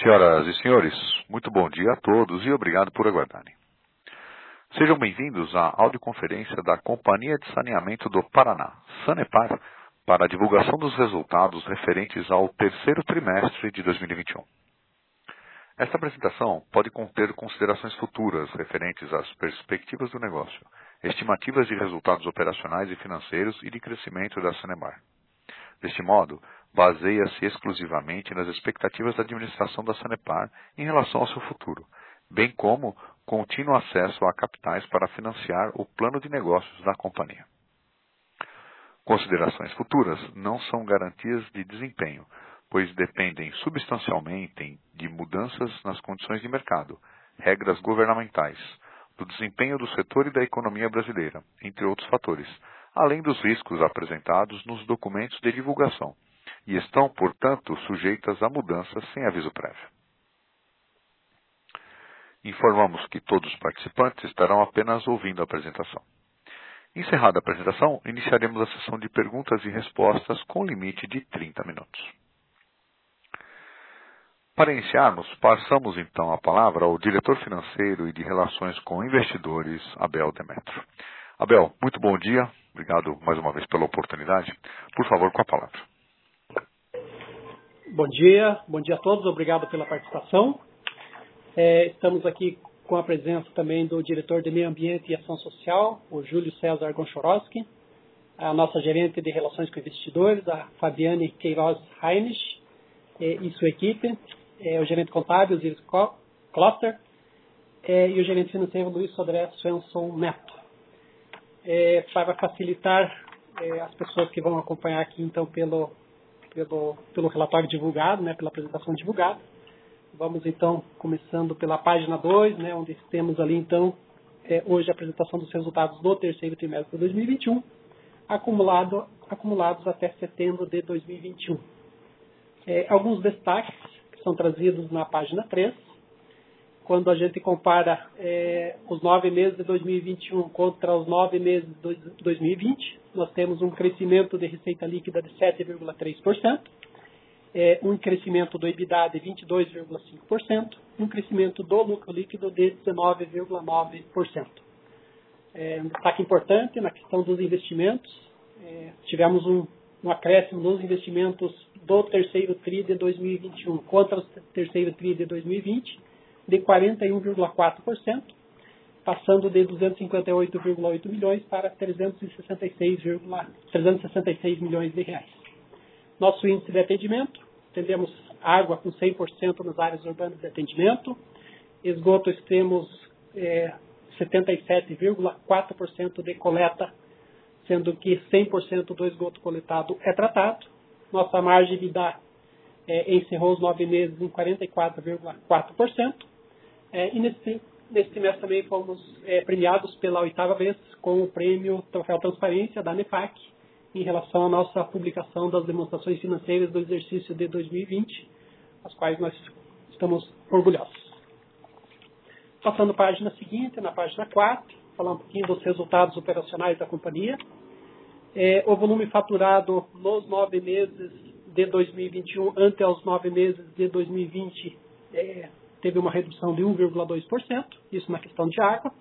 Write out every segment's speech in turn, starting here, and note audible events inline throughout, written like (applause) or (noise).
Senhoras e senhores, muito bom dia a todos e obrigado por aguardarem. Sejam bem-vindos à audioconferência da Companhia de Saneamento do Paraná, Sanepar, para a divulgação dos resultados referentes ao terceiro trimestre de 2021. Esta apresentação pode conter considerações futuras referentes às perspectivas do negócio, estimativas de resultados operacionais e financeiros e de crescimento da Sanepar. Deste modo, baseia-se exclusivamente nas expectativas da administração da Sanepar em relação ao seu futuro, bem como contínuo acesso a capitais para financiar o plano de negócios da companhia. Considerações futuras não são garantias de desempenho, pois dependem substancialmente de mudanças nas condições de mercado, regras governamentais, do desempenho do setor e da economia brasileira, entre outros fatores, além dos riscos apresentados nos documentos de divulgação, e estão, portanto, sujeitas a mudanças sem aviso prévio. Informamos que todos os participantes estarão apenas ouvindo a apresentação. Encerrada a apresentação, iniciaremos a sessão de perguntas e respostas com limite de 30 minutos. Para iniciarmos, passamos então a palavra ao diretor financeiro e de relações com investidores, Abel Demetrio. Abel, muito bom dia. Obrigado mais uma vez pela oportunidade. Por favor, com a palavra. Bom dia, bom dia a todos, obrigado pela participação. É, estamos aqui com a presença também do diretor de Meio Ambiente e Ação Social, o Júlio César Gonchorowski, a nossa gerente de Relações com Investidores, a Fabiane Queiroz Heinrich, e sua equipe, é, o gerente contábil, Ziris Kloster, é, e o gerente financeiro, Luiz Sodré Svensson Neto. É, para facilitar é, as pessoas que vão acompanhar aqui, então, pelo, pelo, pelo relatório divulgado, né, pela apresentação divulgada, vamos, então, começando pela página 2, né, onde temos ali, então, é, hoje a apresentação dos resultados do terceiro trimestre de 2021, acumulado, acumulados até setembro de 2021. É, alguns destaques são trazidos na página 3. Quando a gente compara é, os nove meses de 2021 contra os nove meses de 2020, nós temos um crescimento de receita líquida de 7,3%, é, um crescimento do EBITDA de 22,5%, um crescimento do lucro líquido de 19,9%. É, um destaque importante na questão dos investimentos, é, tivemos um, um acréscimo nos investimentos do terceiro TRI de 2021 contra o terceiro TRI de 2020 de 41,4%, passando de 258,8 milhões para 366, 366 milhões de reais. Nosso índice de atendimento, temos água com 100% nas áreas urbanas de atendimento, esgoto temos é, 77,4% de coleta, sendo que 100% do esgoto coletado é tratado, nossa margem de dar é, encerrou os nove meses em 44,4%. É, e nesse, nesse trimestre também fomos é, premiados pela oitava vez com o prêmio Troféu Transparência da NEPAC em relação à nossa publicação das demonstrações financeiras do exercício de 2020, as quais nós estamos orgulhosos. Passando à página seguinte, na página 4, falar um pouquinho dos resultados operacionais da companhia. É, o volume faturado nos nove meses de 2021 ante aos nove meses de 2020 é, teve uma redução de 1,2%, isso na questão de água,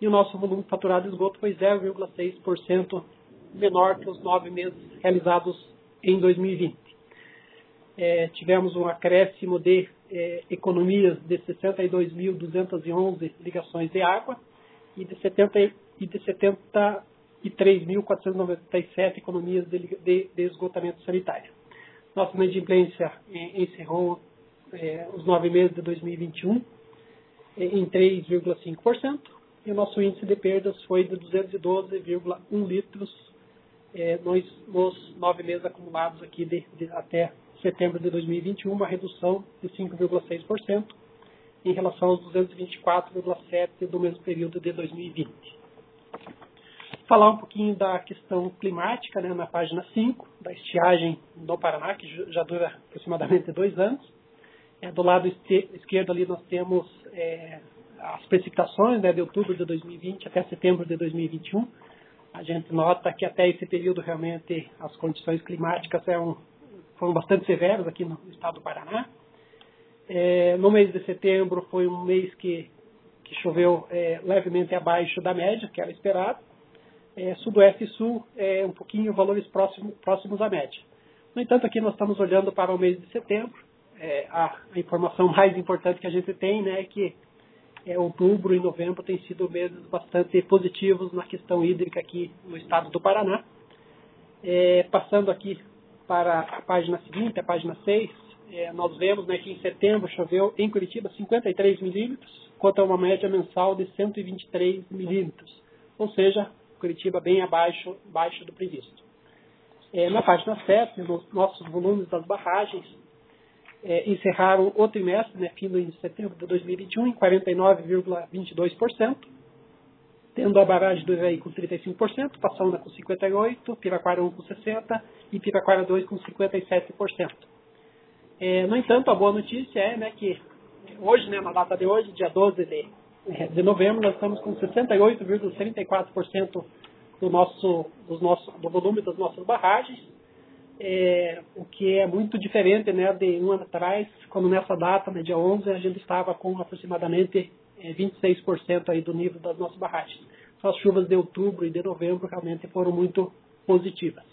e o nosso volume faturado de esgoto foi 0,6% menor que os nove meses realizados em 2020. É, tivemos um acréscimo de é, economias de 62.211 ligações de água e de 70, e de 70 e 3.497 economias de, de, de, esgotamento sanitário. Nossa inadimplência encerrou é, os nove meses de 2021 é, em 3,5% e o nosso índice de perdas foi de 212,1 litros é, nos, nos, nove meses acumulados aqui de, de, até setembro de 2021, uma redução de 5,6% em relação aos 224,7 do mesmo período de 2020 falar um pouquinho da questão climática, né, na página 5, da estiagem no Paraná, que já dura aproximadamente dois anos. É, do lado esquerdo ali nós temos é, as precipitações né, de outubro de 2020 até setembro de 2021. A gente nota que até esse período realmente as condições climáticas eram, foram bastante severas aqui no estado do Paraná. É, no mês de setembro foi um mês que, que choveu é, levemente abaixo da média, que era esperado. É, sudoeste e sul, é, um pouquinho valores próximos, próximos à média. No entanto, aqui nós estamos olhando para o mês de setembro. É, a, informação (laughs) mais importante que a gente tem né, é que é, outubro e novembro têm sido meses bastante positivos na questão hídrica aqui no estado do Paraná. É, passando aqui para a página seguinte, a página 6, é, nós vemos né, que em setembro choveu em Curitiba 53 milímetros, contra uma média mensal de 123 milímetros, ou seja, Curitiba bem abaixo, abaixo do previsto. É, na página 7, nos nossos volumes das barragens é, encerraram o trimestre, né, fim de setembro de 2021, em 49,22%, tendo a barragem do Ivaí com 35%, Passando com 58%, Piraquara 1 com 60% e Piraquara 2 com 57%. É, no entanto, a boa notícia é né, que hoje, né, na data de hoje, dia 12 de, é, de novembro, nós estamos com 68,34% do, nosso, do, nosso, do volume das nossas barragens, é, o que é muito diferente né, de um ano atrás, quando nessa data, no dia 11, a gente estava com aproximadamente é, 26% aí do nível das nossas barragens. Então, as chuvas de outubro e de novembro realmente foram muito positivas.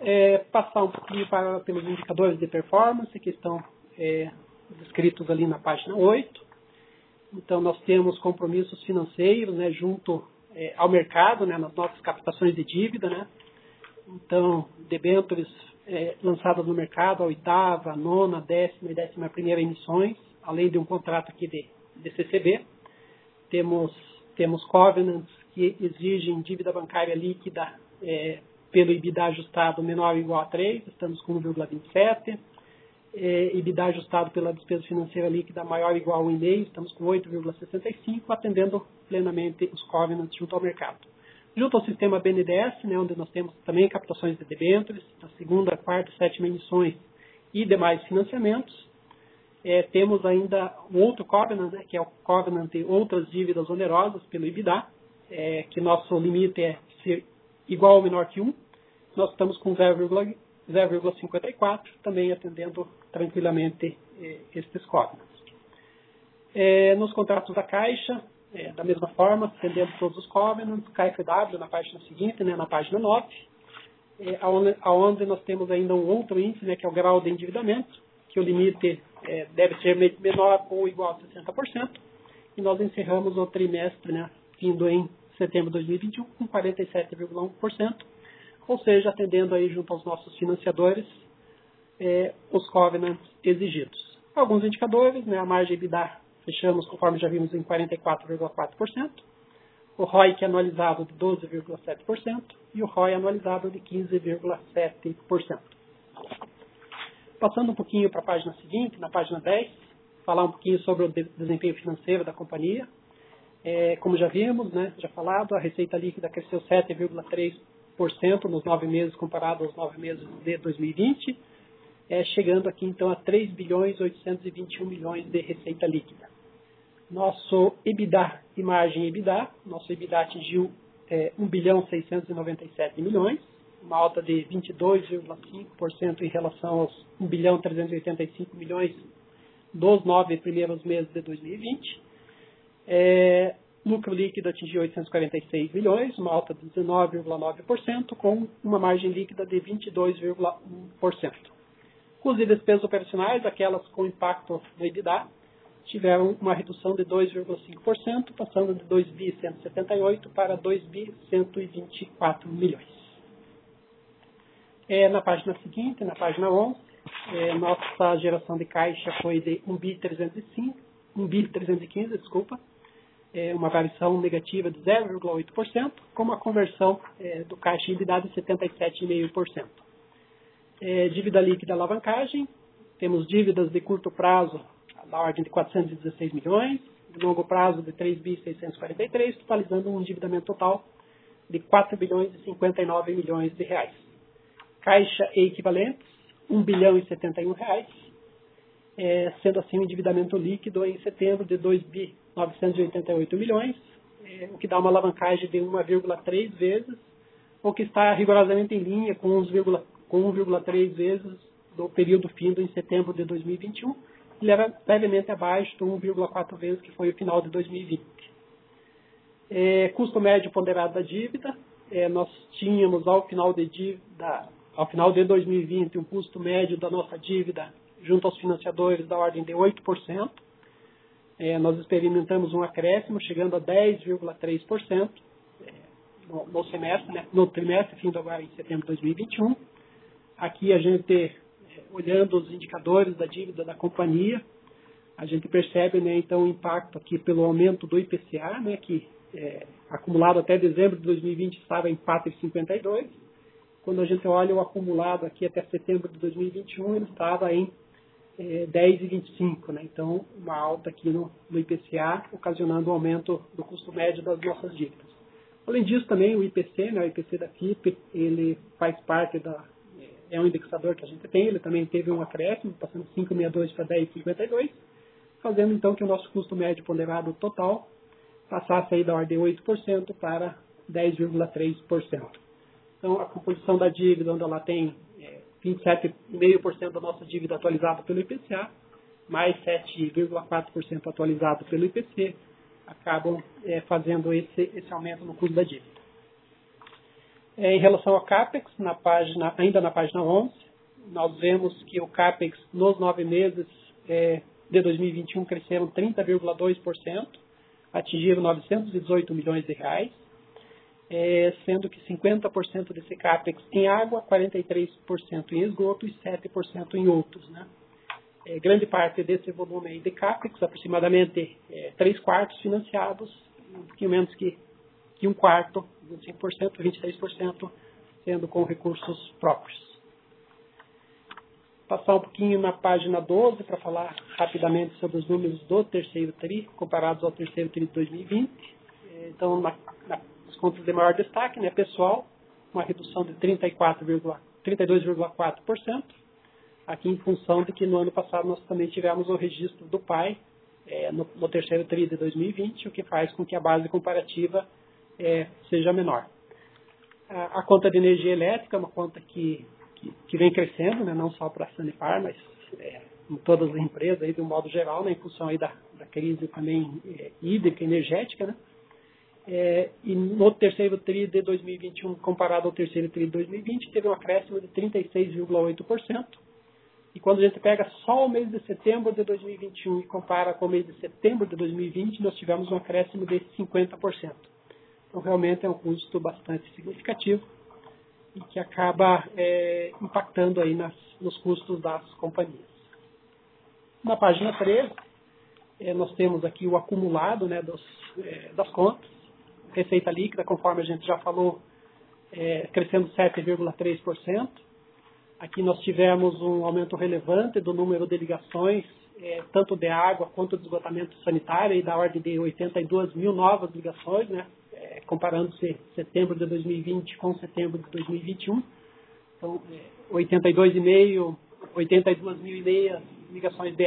É, passar um pouquinho para, pelos indicadores de performance que estão é, descritos ali na página 8. Então, nós temos compromissos financeiros né, junto é, ao mercado, né, nas nossas captações de dívida. Né. Então, debêntures é, lançadas no mercado, a oitava, a nona, a décima e décima primeira emissões, além de um contrato aqui de, de CCB. Temos, temos covenants que exigem dívida bancária líquida é, pelo EBITDA ajustado menor ou igual a 3, estamos com 1,27. É, ajustado pela despesa financeira líquida maior ou igual a 1,5, estamos com 8,65, atendendo plenamente os covenants junto ao mercado. Junto ao sistema BNDES, né, onde nós temos também captações de debêntures, a segunda, quarta e sétima emissões e demais financiamentos, é, temos ainda um outro covenant, né, que é o covenant de outras dívidas onerosas pelo EBITDA, é, que nosso limite é ser igual ou menor que 1. Nós estamos com 0,54, também atendendo tranquilamente eh, estes códigos. É, nos contratos da Caixa, é, da mesma forma, atendendo todos os covenants, KFW na página seguinte, né, na página 9, é, aonde, nós temos ainda um outro índice, né, que é o grau de endividamento, que o limite é, deve ser menor ou igual a 60%, e nós encerramos o trimestre, né, vindo em setembro de 2021 com 47,1%, ou seja, atendendo aí junto aos nossos financiadores é, os covenants exigidos. Alguns indicadores, né, a margem EBITDA fechamos, conforme já vimos, em 44,4%, o ROI que é anualizado de 12,7% e o ROI anualizado de 15,7%. Passando um pouquinho para a página seguinte, na página 10, falar um pouquinho sobre o desempenho financeiro da companhia. É, como já vimos, né, já falado, a receita líquida cresceu 7,3% nos nove meses comparado aos nove meses de 2020, é, chegando aqui então a 3 bilhões 821 milhões de receita líquida. Nosso EBITDA margem EBITDA, nosso EBITDA atingiu é, 1 bilhão 697 milhões, uma alta de 22,5% em relação aos 1 bilhão 385 milhões dos nove primeiros meses de 2020. É, lucro líquido atingiu 846 milhões, uma alta de 19,9%, com uma margem líquida de 22,1%. Custos e despesas operacionais, aquelas com impacto no EBITDA, tiveram uma redução de 2,5%, passando de 2.178 para 2.124 milhões. É, na página seguinte, na página 11, é, nossa geração de caixa foi de 1.315, 1.315, desculpa, é, uma variação negativa de 0,8%, com uma conversão é, do caixa em EBITDA de 77,5%. É, dívida líquida alavancagem, temos dívidas de curto prazo da ordem de 416 milhões, de longo prazo de 3.643, totalizando um endividamento total de 4 bilhões e 59 milhões de reais. Caixa e equivalentes, 1 bilhão e 71 reais, é, sendo assim o um endividamento líquido em setembro de 2 bi 988 milhões, é, o que dá uma alavancagem de 1,3 vezes, o que está rigorosamente em linha com 1,3 vezes do período findo em setembro de 2021, ele era levemente abaixo do 1,4 vezes que foi o final de 2020. É, custo médio ponderado da dívida, é, nós tínhamos ao final de dívida, ao final de 2020 um custo médio da nossa dívida junto aos financiadores da ordem de 8%. É, nós experimentamos um acréscimo chegando a 10,3% é, no, no, semestre, né, no trimestre, fim agora em setembro de 2021. Aqui a gente, olhando os indicadores da dívida da companhia, a gente percebe, né, então, o impacto aqui pelo aumento do IPCA, né, que é, acumulado até dezembro de 2020 estava em 4,52. Quando a gente olha o acumulado aqui até setembro de 2021, ele estava em é, 10,25. Né? Então, uma alta aqui no, no IPCA, ocasionando um aumento do custo médio das nossas dívidas. Além disso, também o IPC, né, o IPC da FIP, ele faz parte da. É, um indexador que a gente tem, ele também teve um acréscimo, passando de 5,62 para 10,52, fazendo então que o nosso custo médio ponderado total passasse aí da ordem de 8% para 10,3%. Então, a composição da dívida, onde ela tem é, 27,5% da nossa dívida atualizada pelo IPCA, mais 7,4% atualizado pelo IPC, acabam é, fazendo esse, esse aumento no custo da dívida. É, em relação ao CAPEX, na página, ainda na página 11, nós vemos que o CAPEX nos nove meses é, de 2021 cresceram 30,2%, atingiram 918 milhões de reais, é, sendo que 50% desse CAPEX em água, 43% em esgoto e 7% em outros. Né? É, grande parte desse volume de CAPEX, aproximadamente é, 3 quartos financiados, um pouquinho menos que, que um quarto, 25%, 23%, sendo com recursos próprios passar um pouquinho na página 12 para falar rapidamente sobre os números do terceiro TRI, comparados ao terceiro TRI de 2020. Então, na, nas contas de maior destaque, né, pessoal, uma redução de 32,4%, aqui em função de que no ano passado nós também tivemos o registro do PAI é, no, no, terceiro TRI de 2020, o que faz com que a base comparativa é, seja menor. A, a conta de energia elétrica é uma conta que que, que vem crescendo, né, não só para a Sanepar, mas é, em todas as empresas, aí, de um modo geral, né, em função aí da, da crise também é, hídrica, energética. Né, é, e no terceiro TRI de 2021, comparado ao terceiro TRI de 2020, teve um acréscimo de 36,8%. E quando a gente pega só o mês de setembro de 2021 e compara com o mês de setembro de 2020, nós tivemos um acréscimo de 50%. Então, realmente é um custo bastante significativo e que acaba é, impactando aí nas, nos custos das companhias. Na página 13, é, nós temos aqui o acumulado né, dos, é, das contas, receita líquida, conforme a gente já falou, é, crescendo 7,3%. Aqui nós tivemos um aumento relevante do número de ligações, é, tanto de água quanto de esgotamento sanitário, e da ordem de 82 mil novas ligações, né, comparando-se setembro de 2020 com setembro de 2021. Então, 82,5, 82.500 ligações de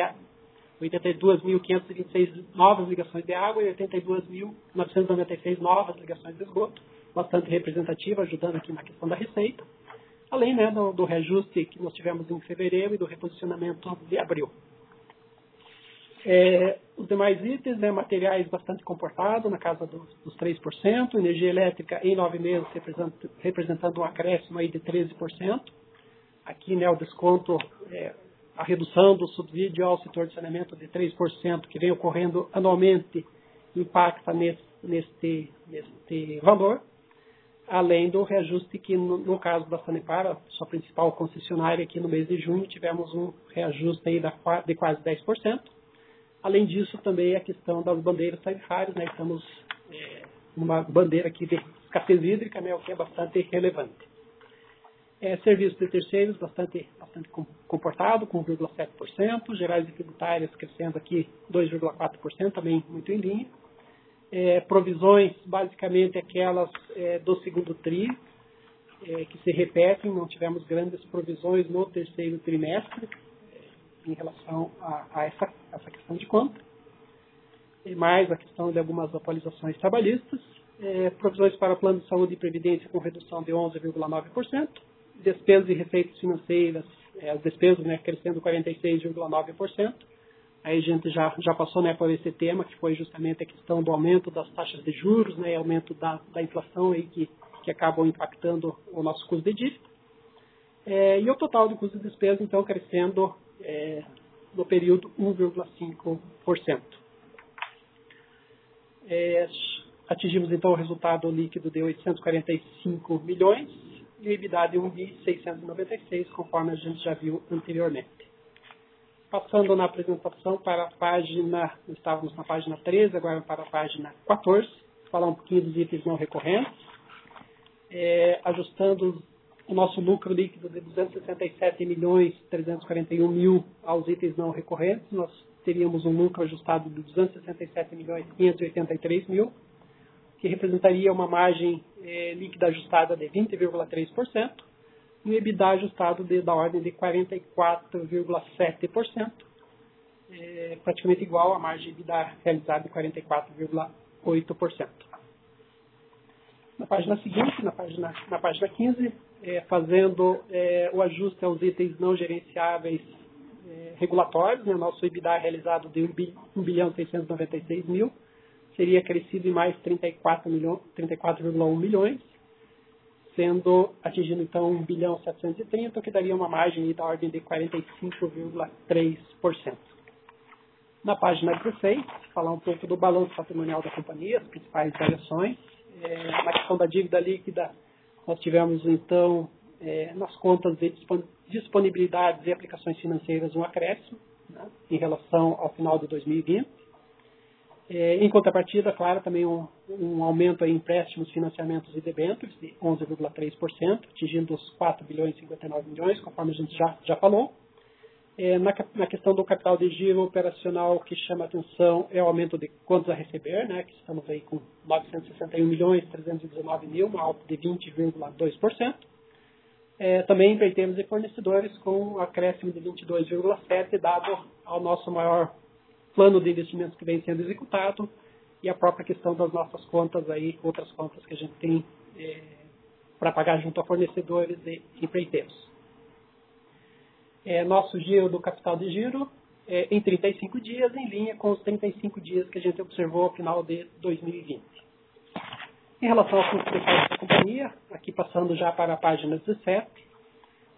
82.526 novas ligações de água e 82.996 novas ligações de esgoto, bastante representativa, ajudando aqui na questão da receita, além né, do, do reajuste que nós tivemos em fevereiro e do reposicionamento de abril. É, os demais itens, né, materiais bastante comportados, na casa dos, dos 3%, energia elétrica em nove meses representando, representando um acréscimo aí de 13%. Aqui né, o desconto, é, a redução do subsídio ao setor de saneamento de 3%, que vem ocorrendo anualmente, impacta nesse, neste, neste valor, além do reajuste que, no, no caso da Sanepar, sua principal concessionária aqui no mês de junho, tivemos um reajuste aí da, de quase 10%. Além disso, também a questão das bandeiras tarifárias, né? Estamos é, uma bandeira aqui de escassez hídrica, né? O que é bastante relevante. É, serviços de terceiros bastante, bastante comportado, com 1,7%. Gerais e tributárias crescendo aqui 2,4%, também muito em linha. É, provisões, basicamente aquelas é, do segundo TRI, é, que se repetem, não tivemos grandes provisões no terceiro trimestre, em relação a, a essa, essa questão de conta. E mais a questão de algumas atualizações trabalhistas, é, provisões para plano de saúde e previdência com redução de 11,9%, despesas e receitas financeiras é, as despesas né, crescendo 46,9%. Aí a gente já, já passou né, por esse tema, que foi justamente a questão do aumento das taxas de juros, né, aumento da, da inflação aí que, que acabam impactando o nosso custo de dívida. É, e o total de custo de despesa, então, crescendo é, no período 1,5%. É, atingimos, então, o resultado líquido de 845 milhões e o EBITDA de 1.696, conforme a gente já viu anteriormente. Passando na apresentação para a página, estávamos na página 13, agora para a página 14, falar um pouquinho dos itens não recorrentes, é, ajustando o nosso lucro líquido de 267 milhões 341 mil aos itens não recorrentes, nós teríamos um lucro ajustado de 267 milhões 583 mil, que representaria uma margem é, líquida ajustada de 20,3%, e o EBITDA ajustado de, da ordem de 44,7%, é, praticamente igual à margem EBITDA realizada de 44,8%. Na página seguinte, na página, na página 15, é, fazendo é, o ajuste aos itens não gerenciáveis é, regulatórios, né, nosso EBITDA realizado de 1 bilhão 696 mil, seria crescido em mais 34,1 milhões, 34 milhões, sendo atingindo então 1 bilhão 730, que daria uma margem da ordem de 45,3%. Na página 16, falar um pouco do balanço patrimonial da companhia, as principais variações. É, na questão da dívida líquida, nós tivemos então é, nas contas de disponibilidades e aplicações financeiras um acréscimo né, em relação ao final de 2020. É, em contrapartida, claro, também um, um aumento em empréstimos, financiamentos e debêntures de 11,3%, atingindo os 4 bilhões e 59 milhões, conforme a gente já, já falou. É, na, na, questão do capital de giro operacional, que chama atenção é o aumento de contas a receber, né, que estamos aí com 961 milhões 319 mil, uma alta de 20,2%. É, também empreiteiros e fornecedores com um acréscimo de 22,7%, dado ao nosso maior plano de investimentos que vem sendo executado e a própria questão das nossas contas aí, outras contas que a gente tem é, para pagar junto a fornecedores e empreiteiros. É, nosso giro do capital de giro é em 35 dias, em linha com os 35 dias que a gente observou ao final de 2020. Em relação ao custo de da companhia, aqui passando já para a página 17,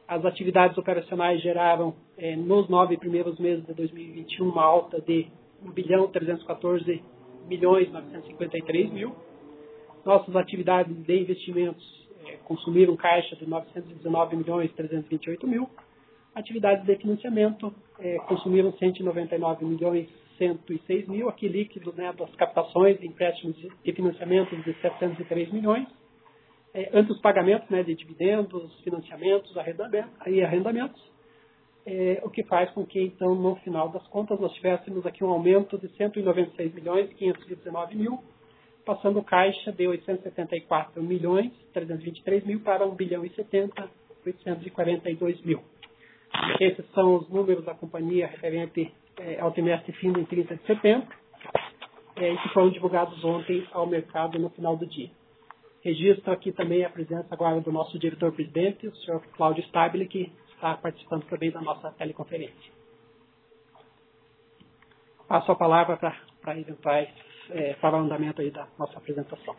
as atividades operacionais geraram, é, nos nove primeiros meses de 2021, uma alta de 1 bilhão 314 milhões 953 mil. Nossas atividades de investimentos é, consumiram caixa de 919 milhões 328 mil. Atividades de financiamento é, consumiram 199 milhões 106 mil. Aqui líquido né, das captações, empréstimos e financiamentos de 703 milhões é, antes os pagamentos né, de dividendos, financiamentos arrendamentos, e arrendamentos, é, o que faz com que, então, no final das contas, nós tivéssemos aqui um aumento de 196 milhões 519 mil, passando caixa de 874 milhões 323 mil para 1 bilhão e 70 842 mil. Esses são os números da companhia referente é, ao trimestre fim em 30 de setembro, é, que foram divulgados ontem ao mercado no final do dia. Registro aqui também a presença agora do nosso diretor-presidente, o senhor Cláudio Stabile, que está participando também da nossa teleconferência. Passo a palavra para para, é, para o andamento aí da nossa apresentação.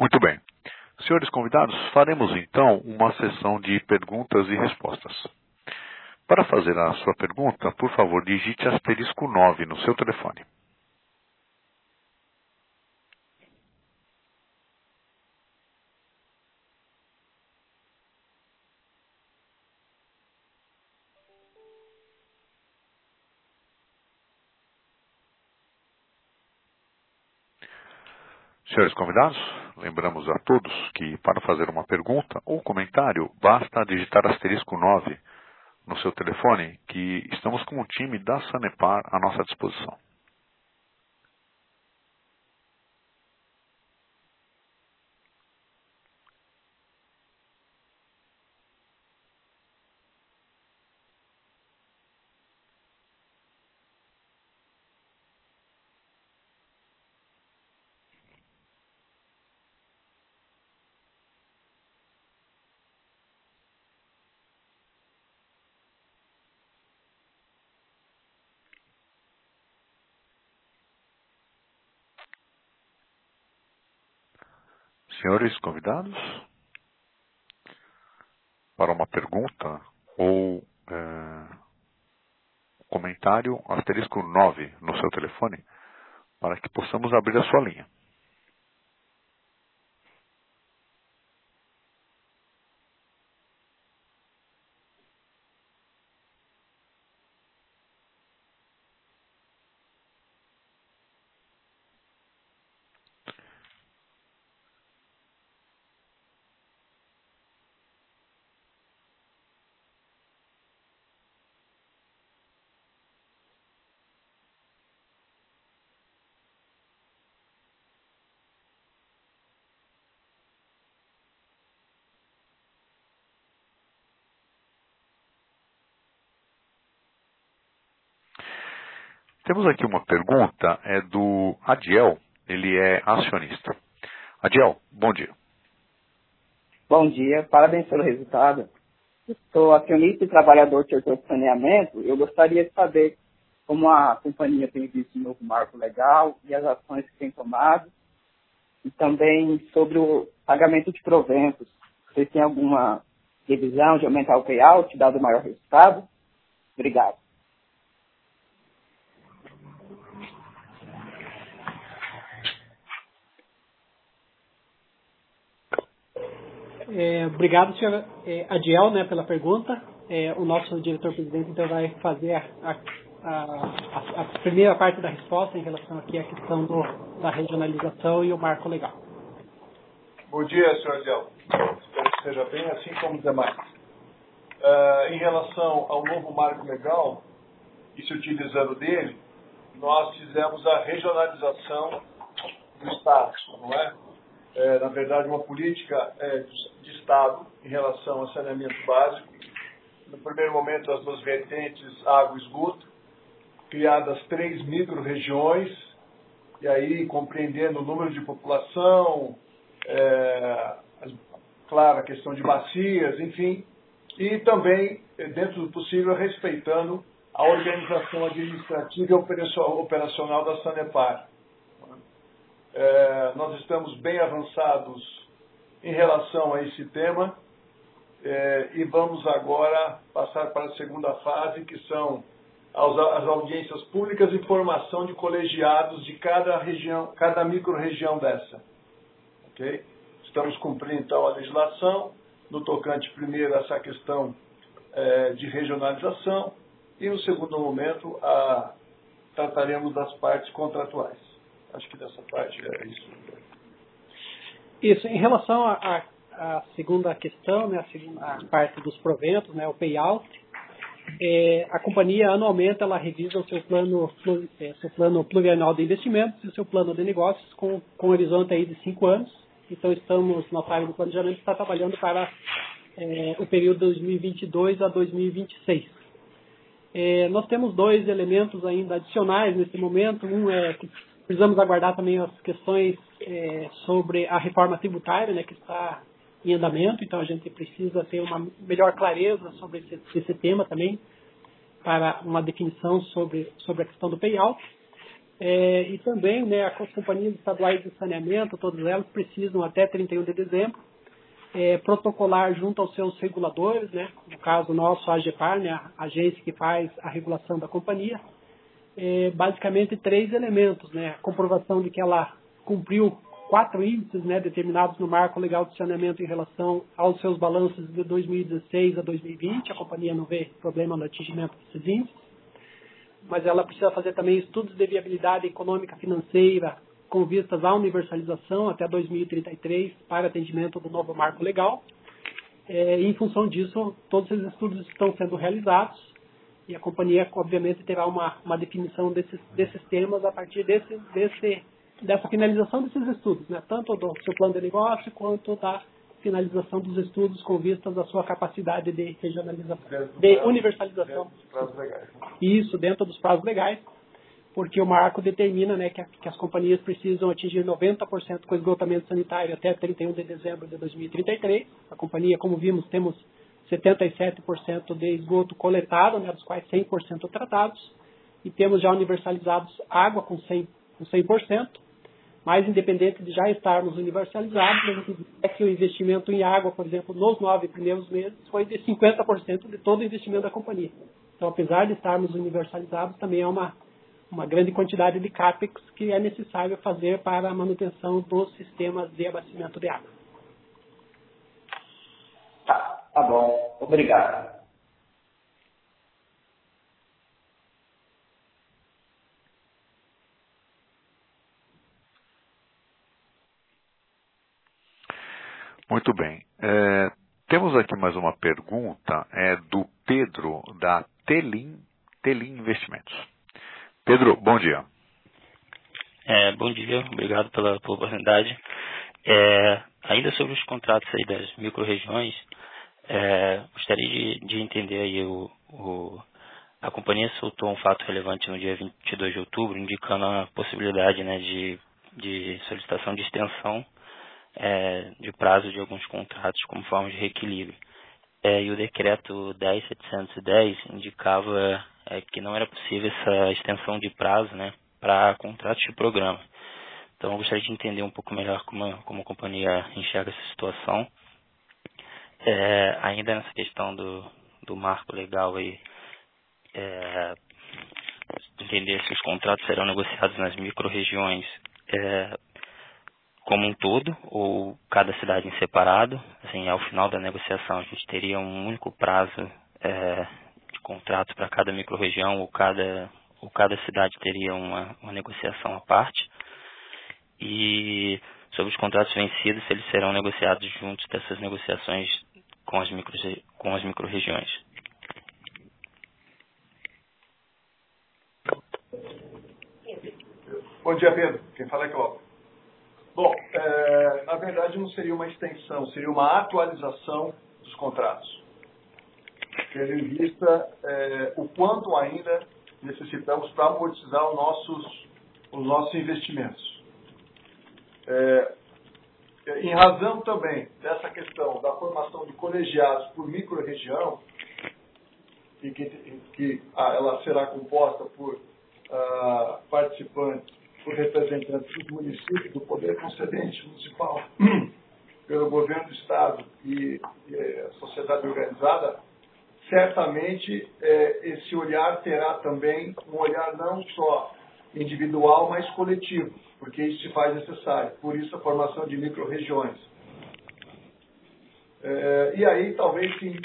Muito bem. Senhores convidados, faremos então uma sessão de perguntas e respostas. Para fazer a sua pergunta, por favor, digite asterisco 9 no seu telefone. Senhores convidados, lembramos a todos que para fazer uma pergunta ou comentário, basta digitar asterisco 9 no seu telefone, que estamos com o time da Sanepar à nossa disposição. Senhores convidados, para uma pergunta ou é, comentário, asterisco 9 no seu telefone, para que possamos abrir a sua linha. Temos aqui uma pergunta, é do Adiel, ele é acionista. Adiel, bom dia. Bom dia, parabéns pelo resultado. Sou acionista e trabalhador do setor de saneamento. Eu gostaria de saber como a companhia tem visto o novo marco legal e as ações que tem tomado. E também sobre o pagamento de proventos. Vocês têm alguma previsão de aumentar o payout, dado o maior resultado? Obrigado. É, obrigado, senhor é, Adiel, né, pela pergunta. É, o nosso diretor-presidente então vai fazer a, a, a, a, primeira parte da resposta em relação aqui à questão do, da regionalização e o marco legal. Bom dia, senhor Adiel. Espero que esteja bem, assim como os demais. Uh, em relação ao novo marco legal, e se utilizando dele, nós fizemos a regionalização do Estado, não é? É, na verdade, uma política é, de Estado em relação ao saneamento básico. No primeiro momento, as duas vertentes, água e esgoto, criadas três micro-regiões, e aí compreendendo o número de população, é, claro, a questão de bacias, enfim, e também, dentro do possível, respeitando a organização administrativa e operacional da Sanepar. É, nós estamos bem avançados em relação a esse tema é, e vamos agora passar para a segunda fase, que são as, audiências públicas e formação de colegiados de cada região, cada micro-região dessa. Okay? Estamos cumprindo então a legislação, no tocante primeiro essa questão é, de regionalização e no segundo momento a, trataremos das partes contratuais. Acho que dessa parte é isso. Isso. Em relação à segunda questão, né, a segunda parte dos proventos, né, o payout, é, a companhia anualmente ela revisa o seu plano, é, seu plano plurianual de investimentos e o seu plano de negócios com, com um horizonte aí de cinco anos. Então estamos, nossa área do planejamento está trabalhando para é, o período 2022 a 2026. É, nós temos dois elementos ainda adicionais nesse momento. Um é que Precisamos aguardar também as questões é, sobre a reforma tributária, né, que está em andamento, então a gente precisa ter uma melhor clareza sobre esse, esse tema também, para uma definição sobre, sobre a questão do payout. É, e também né, as companhias estaduais de saneamento, todas elas precisam até 31 de dezembro é, protocolar junto aos seus reguladores, né, no caso nosso, a AGEPAR, né, a agência que faz a regulação da companhia, é, basicamente três elementos, né? A comprovação de que ela cumpriu quatro índices né, determinados no marco legal de saneamento em relação aos seus balanços de 2016 a 2020. A companhia não vê problema no atingimento desses índices, mas ela precisa fazer também estudos de viabilidade econômica financeira com vistas à universalização até 2033 para atendimento do novo marco legal. É, em função disso, todos esses estudos estão sendo realizados e a companhia, obviamente, terá uma, uma definição desses, desses temas a partir desse, desse, dessa finalização desses estudos, né? tanto do seu plano de negócio quanto da finalização dos estudos com vistas à sua capacidade de regionalização, de prazo, universalização. Dentro dos prazos legais. Isso, dentro dos prazos legais, porque o marco determina né, que, que as companhias precisam atingir 90% com esgotamento sanitário até 31 de dezembro de 2033. A companhia, como vimos, temos 77% de esgoto coletado, né, dos quais 100% tratados, e temos já universalizados água com 100%, com 100%. Mas, independente de já estarmos universalizados, é que o investimento em água, por exemplo, nos nove primeiros meses, foi de 50% de todo o investimento da companhia. Então, apesar de estarmos universalizados, também é uma, uma grande quantidade de CAPEX que é necessário fazer para a manutenção dos sistemas de abastecimento de água. Tá, tá bom. Obrigado. Muito bem. É, temos aqui mais uma pergunta, é do Pedro, da Telim, Telim Investimentos. Pedro, bom dia. É, bom dia, obrigado pela, pela oportunidade. É, ainda sobre os contratos aí das micro-regiões, é, gostaria de, de, entender aí o, o, a companhia soltou um fato relevante no dia 22 de outubro, indicando a possibilidade né, de, de solicitação de extensão é, de prazo de alguns contratos como forma de reequilíbrio. É, e o decreto 10.710 indicava é, que não era possível essa extensão de prazo né, para contratos de programa. Então, eu gostaria de entender um pouco melhor como como a companhia enxerga essa situação. É, ainda nessa questão do, do marco legal aí, é, entender se os contratos serão negociados nas micro-regiões é, como um todo ou cada cidade em separado. Assim, ao final da negociação a gente teria um único prazo é, de contrato para cada microrregião ou cada ou cada cidade teria uma, uma negociação à parte. E sobre os contratos vencidos, se eles serão negociados juntos dessas negociações com as micro com as microrregiões. Bom dia, Pedro. Quem fala é Cláudio. Bom, é, na verdade não seria uma extensão, seria uma atualização dos contratos. Tendo em vista é, o quanto ainda necessitamos para amortizar os nossos, os nossos investimentos. É, em razão também dessa questão da formação de colegiados por microrregião, e que, que ah, ela será composta por ah, participantes por representantes dos municípios, do Poder Concedente Municipal, (clears throat) pelo Governo do Estado e, e eh, a sociedade organizada, certamente é, esse olhar terá também um olhar não só individual, mas coletivo, porque isso se faz necessário. Por isso a formação de micro-regiões. É, e aí talvez se,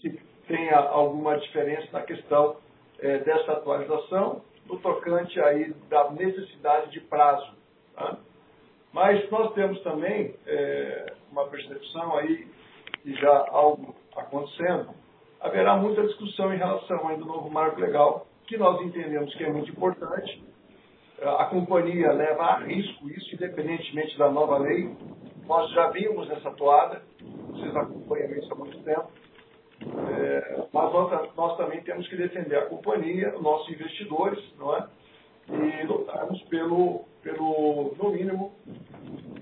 se, tenha alguma diferença na questão é, dessa atualização, no tocante aí da necessidade de prazo. Tá? Mas nós temos também é, uma percepção aí, e já algo acontecendo, haverá muita discussão em relação ainda ao novo marco legal, que nós entendemos que é muito importante. A companhia leva a risco isso, independentemente da nova lei. Nós já vimos essa toada, vocês acompanham isso há muito tempo. É, mas nós, nós, também temos que defender a companhia, os nossos investidores, não é? E lutarmos pelo, pelo, no mínimo,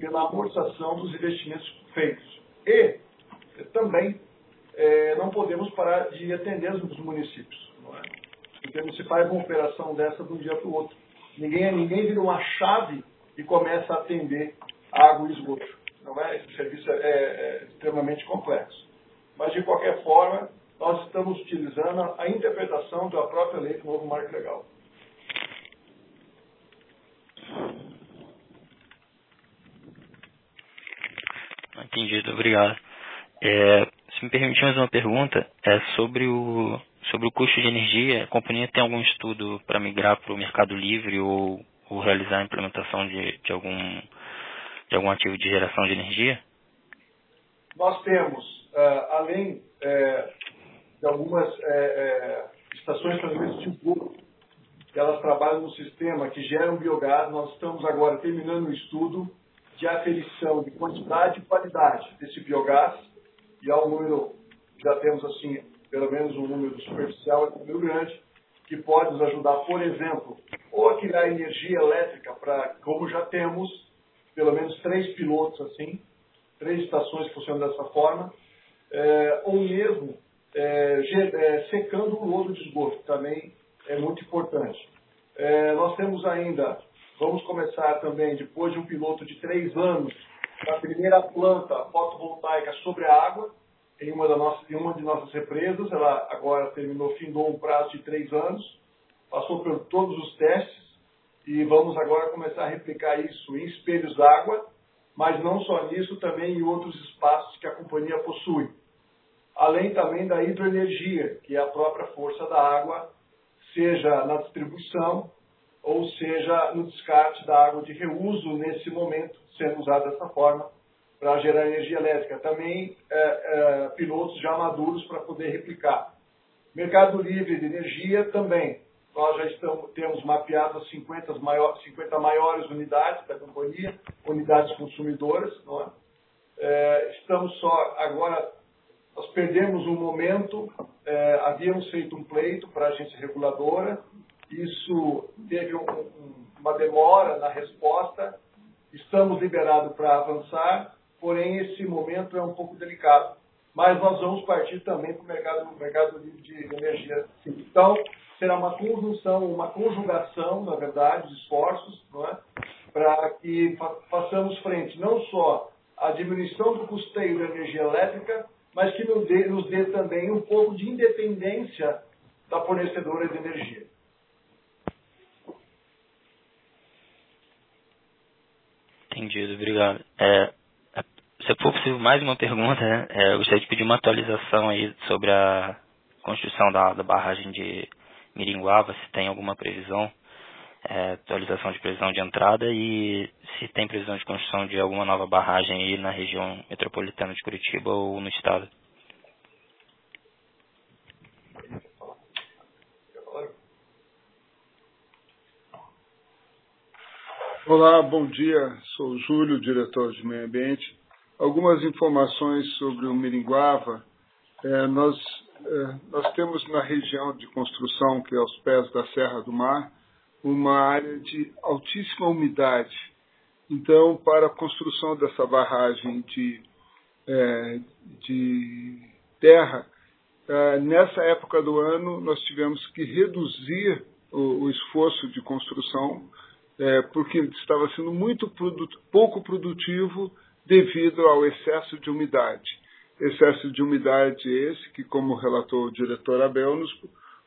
pela amortização dos investimentos feitos. E também é, não podemos parar de atender os municípios. Não é? Porque faz uma operação dessa de um dia para o outro. Ninguém, ninguém vira uma chave e começa a atender água e esgoto. Não é? Esse serviço é, é extremamente complexo. Mas, de qualquer forma, nós estamos utilizando a interpretação da própria lei do novo marco legal. Entendido, obrigado. É, se me permitir mais uma pergunta, é sobre o, sobre o custo de energia. A companhia tem algum estudo para migrar para o mercado livre ou, ou realizar a implementação de, de, algum, de algum ativo de geração de energia? Nós temos uh, além uh, de algumas uh, estações transmissões de que elas trabalham no sistema que geram biogás, nós estamos agora terminando um estudo de aferição de quantidade e qualidade desse biogás, e há um número, já temos assim, pelo menos um número superficial, é um número grande, que pode nos ajudar, por exemplo, ou a criar energia elétrica para, como já temos, pelo menos três pilotos assim, três estações que funcionam dessa forma, é, ou mesmo é, é, secando o lodo de esgoto, também é muito importante. Nós temos ainda Vamos começar também, depois de um piloto de três anos, a primeira planta fotovoltaica sobre a água, em uma, da nossa, em uma de nossas represas. Ela agora terminou, findou um prazo de três anos, passou por todos os testes e vamos agora começar a replicar isso em espelhos d'água, mas não só nisso, também em outros espaços que a companhia possui. Além também da hidroenergia, que é a própria força da água, seja na distribuição ou seja no descarte da água de reuso nesse momento, sendo usada dessa forma para gerar energia elétrica. Também é, é, pilotos já maduros para poder replicar. Mercado livre de energia também. Nós já estamos, temos mapeado as 50, maior, 50 maiores unidades da companhia, unidades consumidoras. É? É, estamos só agora, nós perdemos um momento, é, havíamos feito um pleito para a agência reguladora, isso teve um, um, uma demora na resposta, estamos liberados para avançar, porém esse momento é um pouco delicado. Mas nós vamos partir também para o mercado, mercado livre de energia. Então, será uma conjunção, uma conjugação, na verdade, de esforços, é? para que fa façamos frente não só à diminuição do custeio da energia elétrica, mas que nos dê, nos dê também um pouco de independência da fornecedora de energia. Entendido, obrigado. É, se for possível, mais uma pergunta, né? É, eu gostaria de pedir uma atualização aí sobre a construção da, da barragem de Miringuava, se tem alguma previsão, é, atualização de previsão de entrada e se tem previsão de construção de alguma nova barragem aí na região metropolitana de Curitiba ou no estado. Olá, bom dia. Sou Júlio, diretor de Meio Ambiente. Algumas informações sobre o Miringuava. É, nós, é, nós temos na região de construção, que é aos pés da Serra do Mar, uma área de altíssima umidade. Então, para a construção dessa barragem de, é, de terra, é, nessa época do ano, nós tivemos que reduzir o, o esforço de construção é, porque estava sendo muito pouco produtivo devido ao excesso de umidade. Excesso de umidade esse que, como relatou o diretor Abel, nos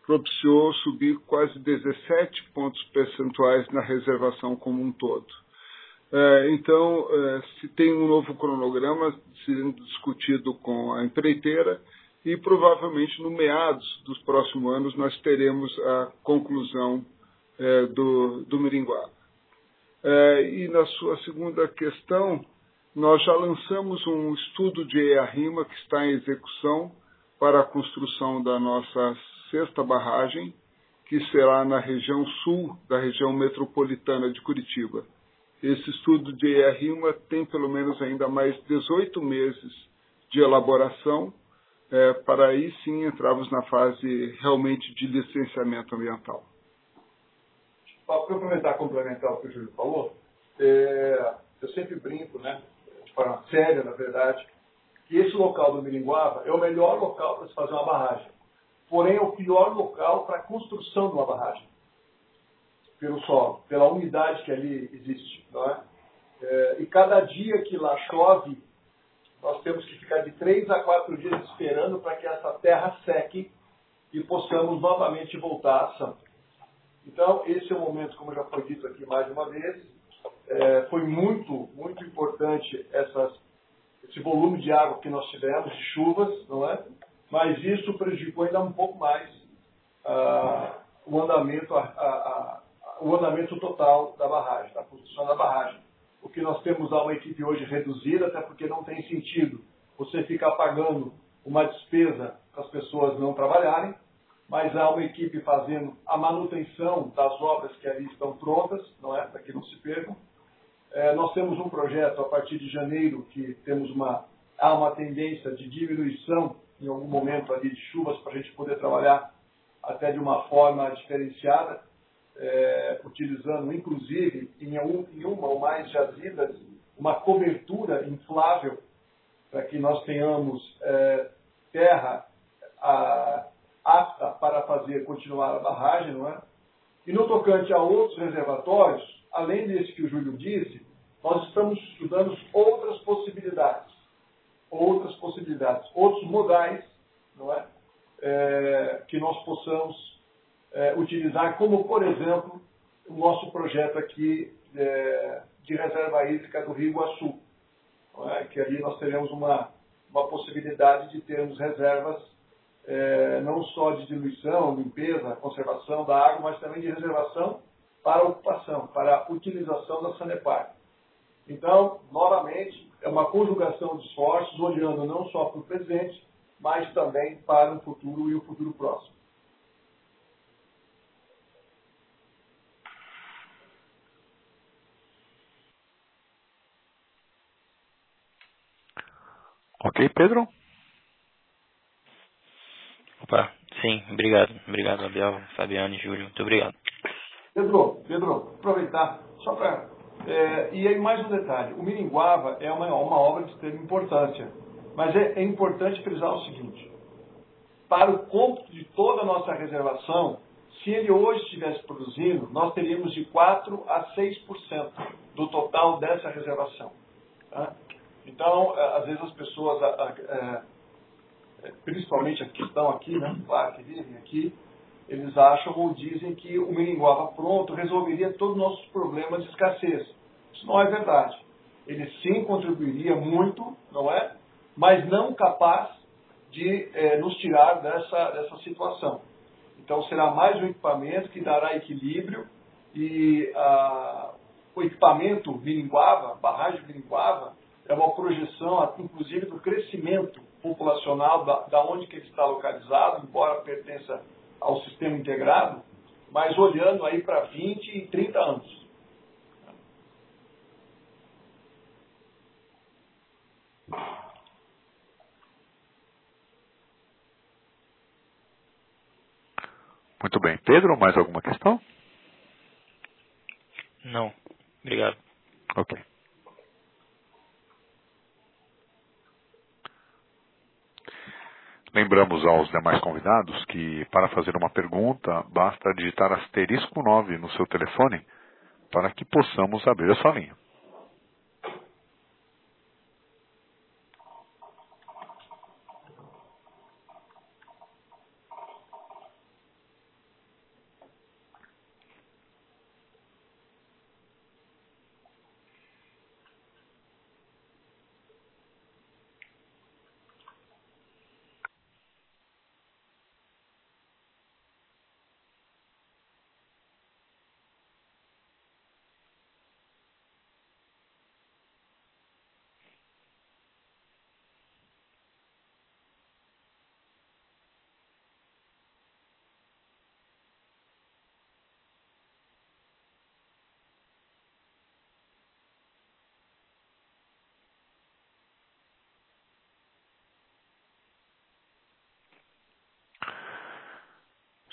propiciou subir quase 17 pontos percentuais na reservação como um todo. É, então, é, se tem um novo cronograma sendo discutido com a empreiteira e provavelmente no meados dos próximos anos nós teremos a conclusão é, do, do Miringuá. E na sua segunda questão, nós já lançamos um estudo de EARIMA que está em execução para a construção da nossa sexta barragem, que será na região sul da região metropolitana de Curitiba. Esse estudo de EARIMA tem pelo menos ainda mais 18 meses de elaboração, é, para aí sim entrarmos na fase realmente de licenciamento ambiental. Para aproveitar complementar o que o Júlio falou, é, eu sempre brinco, né, forma séria, na verdade, que esse local do Miringuava é o melhor local para se fazer uma barragem. Porém, é o pior local para a construção de uma barragem. Pelo solo, pela umidade que ali existe. Não é? É, e cada dia que lá chove, nós temos que ficar de três a quatro dias esperando para que essa terra seque e possamos novamente voltar à ação. Então, esse é o momento, como já foi dito aqui mais uma vez, é, foi muito, muito importante essas, esse volume de água que nós tivemos, de chuvas, não é? Mas isso prejudicou ainda um pouco mais ah, o andamento, a, a, a, o andamento total da barragem, da construção da barragem. Porque nós temos uma equipe hoje reduzida, até porque não tem sentido você ficar pagando uma despesa para as pessoas não trabalharem, mas há uma equipe fazendo a manutenção das obras que ali estão prontas, não é? Para que não se percam. É, nós temos um projeto a partir de janeiro que temos uma há uma tendência de diminuição em algum momento ali de chuvas para a gente poder trabalhar até de uma forma diferenciada, é, utilizando inclusive em, um, em uma ou mais jazidas uma cobertura inflável para que nós tenhamos é, terra a, apta para fazer continuar a barragem, não é? E no tocante a outros reservatórios, além desse que o Júlio disse, nós estamos estudando outras possibilidades, outras possibilidades, outros modais, não é? é que nós possamos é, utilizar, como por exemplo o nosso projeto aqui é, de reserva hídrica do Rio Iguaçu, é? que ali nós teremos uma, uma possibilidade de termos reservas é, não só de diluição, limpeza, conservação da água, mas também de reservação para ocupação, para utilização da Sanepar. Então, novamente, é uma conjugação de esforços, olhando não só para o presente, mas também para o futuro e o futuro próximo. Ok, Pedro? Opa, sim, obrigado. Obrigado, Abel, Fabiano e Júlio. Muito obrigado. Pedro, Pedro, aproveitar, só para. É, e aí mais um detalhe, o Miringuava é uma, uma obra de extrema importância, mas é, é importante frisar o seguinte, para o cômputo de toda a nossa reservação, se ele hoje estivesse produzindo, nós teríamos de 4% a 6% do total dessa reservação. Tá? Então, é, às vezes as pessoas, é, principalmente as que estão aqui, né, claro, que vivem aqui, eles acham ou dizem que o Miringuava pronto resolveria todos os nossos problemas de escassez. Isso não é verdade. Ele sim contribuiria muito, não é? Mas não capaz de é, nos tirar dessa, dessa situação. Então será mais um equipamento que dará equilíbrio e ah, o equipamento Miringuava, barragem Miringuava, é uma projeção, inclusive, do crescimento populacional da, da onde que ele está localizado, embora pertença ao sistema integrado, mas olhando aí para 20 e 30 anos. Muito bem. Pedro, mais alguma questão? Não. Obrigado. Ok. Lembramos aos demais convidados que, para fazer uma pergunta, basta digitar asterisco 9 no seu telefone para que possamos abrir a sua linha.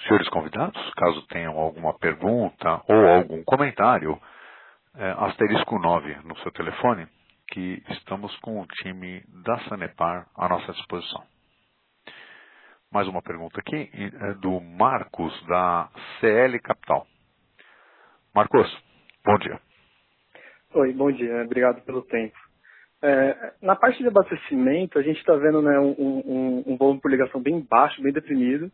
Senhores convidados, caso tenham alguma pergunta ou algum comentário, é, asterisco 9 no seu telefone, que estamos com o time da Sanepar à nossa disposição. Mais uma pergunta aqui é do Marcos, da CL Capital. Marcos, bom dia. Oi, bom dia. Obrigado pelo tempo. É, na parte de abastecimento, a gente está vendo né, um, um, um volume por ligação bem baixo, bem deprimido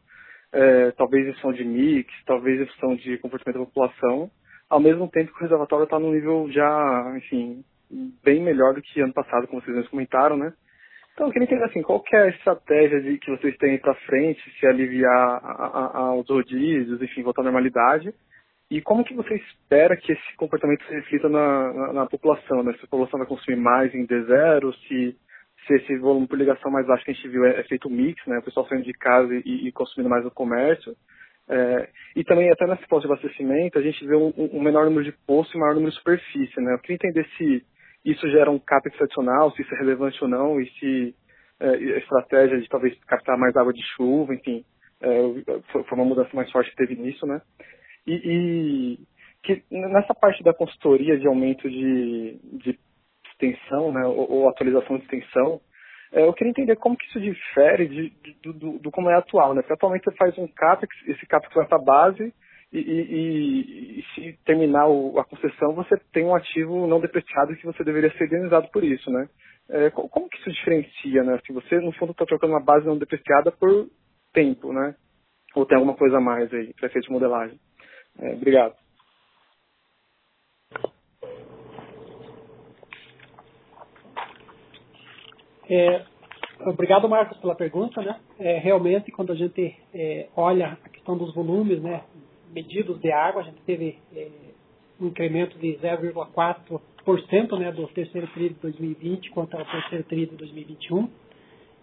é, talvez em função de mix, talvez em função de comportamento da população, ao mesmo tempo que o reservatório está num nível já, enfim, bem melhor do que ano passado, como vocês comentaram, né? Então, eu queria entender, assim, qual que é a estratégia de, que vocês têm para frente, se aliviar os rodízios, enfim, voltar à normalidade, e como que você espera que esse comportamento se reflita na, na, na população, né? Se a população vai consumir mais em D0, se se esse volume por ligação mais baixo que a gente viu é, é feito mix, né? O pessoal saindo de casa e, e consumindo mais no comércio. É, e também até nesse ponto de abastecimento a gente vê um, um, menor número de postos e maior número de superfície, né? Eu queria entender se isso gera um capex adicional, se isso é relevante ou não, e se é, a estratégia de talvez captar mais água de chuva, enfim, é, foi, foi uma mudança mais forte que teve nisso, né? E, e que nessa parte da consultoria de aumento de, de extensão, né, ou, ou atualização de extensão, é, eu queria entender como que isso difere de, de, do, do, como é atual, né? Porque atualmente você faz um CAPEX, esse CAPEX vai para a base e, e, e, se terminar o, a concessão, você tem um ativo não depreciado que você deveria ser indenizado por isso, né? É, como que isso diferencia, né? Se você, no fundo, está trocando uma base não depreciada por tempo, né? Ou tem alguma coisa a mais aí para efeito de modelagem? É, obrigado. É, obrigado, Marcos, pela pergunta. Né? É, realmente, quando a gente é, olha a questão dos volumes né, medidos de água, a gente teve é, um incremento de 0,4% né, do terceiro trimestre de 2020 contra o terceiro trimestre de 2021.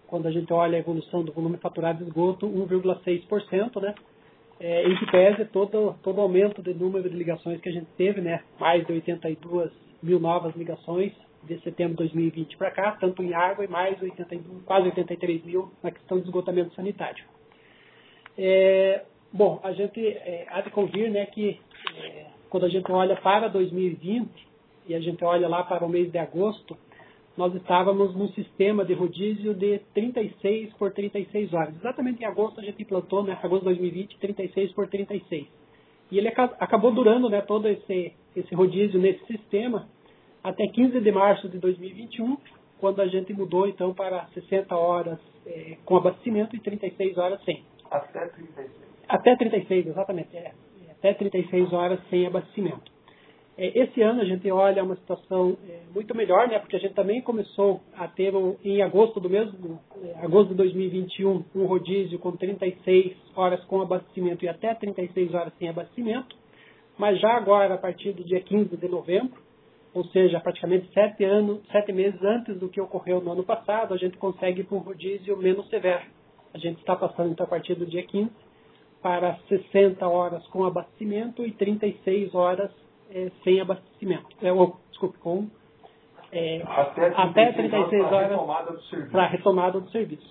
Quando a gente olha a evolução do volume faturado de esgoto, 1,6%, né? É, em que pese todo, todo aumento de número de ligações que a gente teve, né? Mais de 82 mil novas ligações, de setembro de 2020 para cá, tanto em água e mais 82, quase 83 mil na questão de esgotamento sanitário. É, bom, a gente é, há de convir né, que é, quando a gente olha para 2020 e a gente olha lá para o mês de agosto, nós estávamos num sistema de rodízio de 36 por 36 horas. Exatamente em agosto a gente implantou, né, agosto de 2020, 36 por 36. E ele acabou durando né, todo esse, esse rodízio nesse sistema até 15 de março de 2021, quando a gente mudou então para 60 horas é, com abastecimento e 36 horas sem. Até 36. Até 36, exatamente. É, até 36 horas sem abastecimento. É, esse ano a gente olha uma situação é, muito melhor, né, porque a gente também começou a ter em agosto do mesmo, é, agosto de 2021, um rodízio com 36 horas com abastecimento e até 36 horas sem abastecimento. Mas já agora, a partir do dia 15 de novembro, ou seja, praticamente sete, anos, sete meses antes do que ocorreu no ano passado, a gente consegue para um rodízio menos severo. A gente está passando, então, a partir do dia 15 para 60 horas com abastecimento e 36 horas é, sem abastecimento. É, ou, desculpe, com é, até, 36 até 36 horas para a retomada do serviço.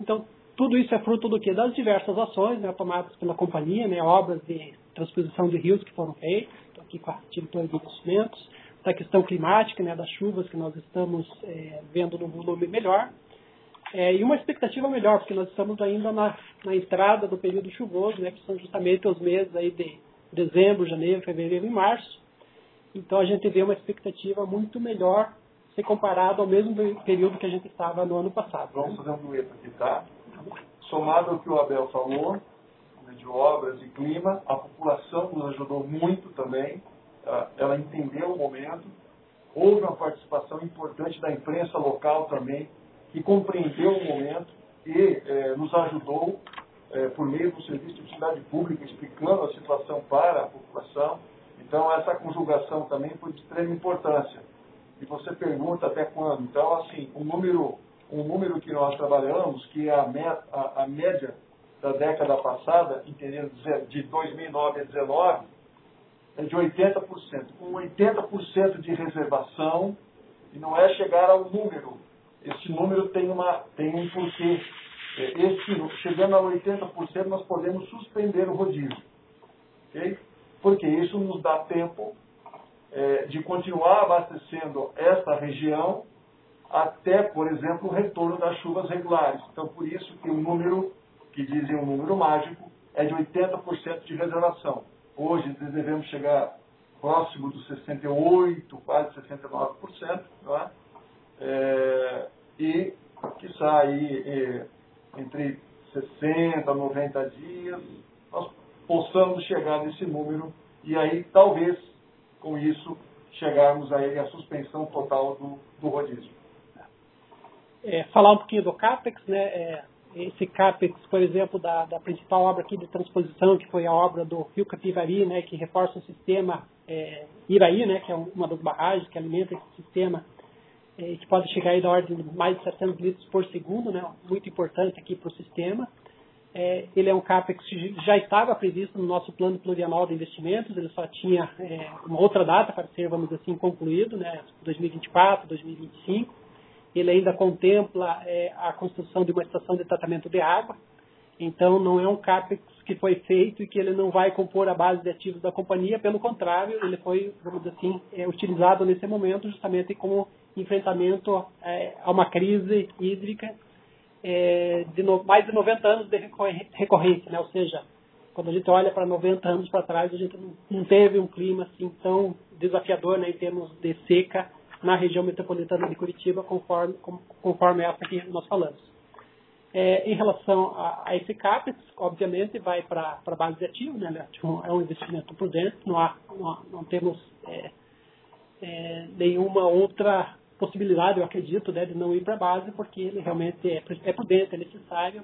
Então, tudo isso é fruto do que? Das diversas ações né, tomadas pela companhia, né, obras de transposição de rios que foram feitas, estou aqui com a diretora de investimentos, da questão climática, né, das chuvas que nós estamos é, vendo no volume melhor, é, e uma expectativa melhor, porque nós estamos ainda na, na, entrada do período chuvoso, né, que são justamente os meses aí de dezembro, janeiro, fevereiro e março. Então a gente vê uma expectativa muito melhor se comparado ao mesmo período que a gente estava no ano passado. Vamos fazer um dueto aqui, tá? Somado ao que o Abel falou, né, de obras e clima, a população nos ajudou muito também ela entendeu o momento. Houve uma participação importante da imprensa local também, que compreendeu o momento e é, nos ajudou, é, por meio do Serviço de Utilidade Pública, explicando a situação para a população. Então, essa conjugação também foi de extrema importância. E você pergunta até quando. Então, assim, um número, um número que nós trabalhamos, que é a, a, a média da década passada, entendendo de 2009 a 2019, é de 80%. Com 80% de reservação, e não é chegar ao número. Esse número tem, uma, tem um porquê. É, esse, chegando a 80%, nós podemos suspender o rodízio. Okay? Porque isso nos dá tempo é, de continuar abastecendo essa região até, por exemplo, o retorno das chuvas regulares. Então, por isso que o número, que dizem um número mágico, é de 80% de reservação. Hoje devemos chegar próximo dos 68%, quase 69%, não é? é e que sai é, entre 60 a 90 dias, nós possamos chegar nesse número e aí talvez com isso chegarmos aí à suspensão total do, do rodízio. É, falar um pouquinho do CAPEX, né? É, esse CAPEX, por exemplo, da, da, principal obra aqui de transposição, que foi a obra do Rio Capivari, né, que reforça o sistema é, Iraí, né, que é uma das barragens que alimenta esse sistema, é, que pode chegar aí da ordem de mais de 700 litros por segundo, né, muito importante aqui para o sistema. É, ele é um CAPEX que já estava previsto no nosso plano plurianual de investimentos, ele só tinha é, uma outra data para ser, vamos dizer assim, concluído, né, 2024, 2025 ele ainda contempla é, a construção de uma estação de tratamento de água. Então, não é um CAPEX que foi feito e que ele não vai compor a base de ativos da companhia, pelo contrário, ele foi, vamos dizer assim, é, utilizado nesse momento justamente como enfrentamento é, a uma crise hídrica é, de no, mais de 90 anos de recorrência, né? ou seja, quando a gente olha para 90 anos para trás, a gente não, teve um clima assim tão desafiador né, em termos de seca na região metropolitana de Curitiba, conforme, conforme essa que nós falamos. É, em relação a, a, esse CAPEX, obviamente vai para a base de ativo, né, é um investimento prudente, não, há, não, não temos é, é, nenhuma outra possibilidade, eu acredito, né, de não ir para a base, porque ele realmente é, é prudente, é necessário